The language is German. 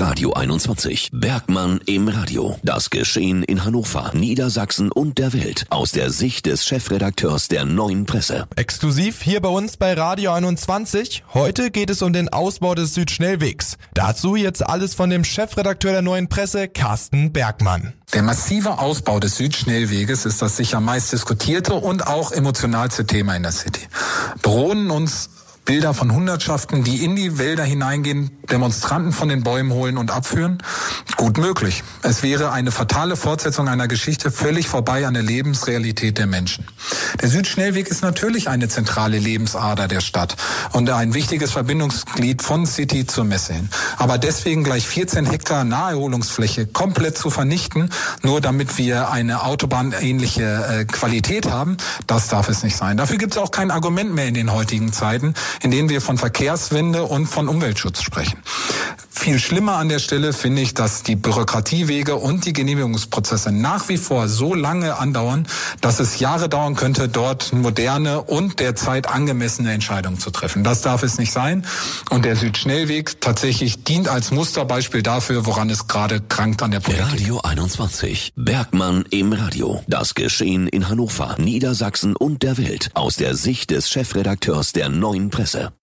Radio 21. Bergmann im Radio. Das Geschehen in Hannover, Niedersachsen und der Welt aus der Sicht des Chefredakteurs der Neuen Presse. Exklusiv hier bei uns bei Radio 21. Heute geht es um den Ausbau des Südschnellwegs. Dazu jetzt alles von dem Chefredakteur der Neuen Presse, Carsten Bergmann. Der massive Ausbau des Südschnellweges ist das sicher meist diskutierte und auch emotionalste Thema in der City. Drohnen uns Bilder von Hundertschaften, die in die Wälder hineingehen, Demonstranten von den Bäumen holen und abführen? Gut möglich. Es wäre eine fatale Fortsetzung einer Geschichte völlig vorbei an der Lebensrealität der Menschen. Der Südschnellweg ist natürlich eine zentrale Lebensader der Stadt und ein wichtiges Verbindungsglied von City zur Messe hin. Aber deswegen gleich 14 Hektar Naherholungsfläche komplett zu vernichten, nur damit wir eine autobahnähnliche äh, Qualität haben, das darf es nicht sein. Dafür gibt es auch kein Argument mehr in den heutigen Zeiten in denen wir von Verkehrswende und von Umweltschutz sprechen. Viel schlimmer an der Stelle finde ich, dass die Bürokratiewege und die Genehmigungsprozesse nach wie vor so lange andauern, dass es Jahre dauern könnte, dort moderne und derzeit angemessene Entscheidungen zu treffen. Das darf es nicht sein. Und der Südschnellweg tatsächlich dient als Musterbeispiel dafür, woran es gerade krankt an der Politik. Radio 21. Bergmann im Radio. Das Geschehen in Hannover, Niedersachsen und der Welt aus der Sicht des Chefredakteurs der Neuen Presse.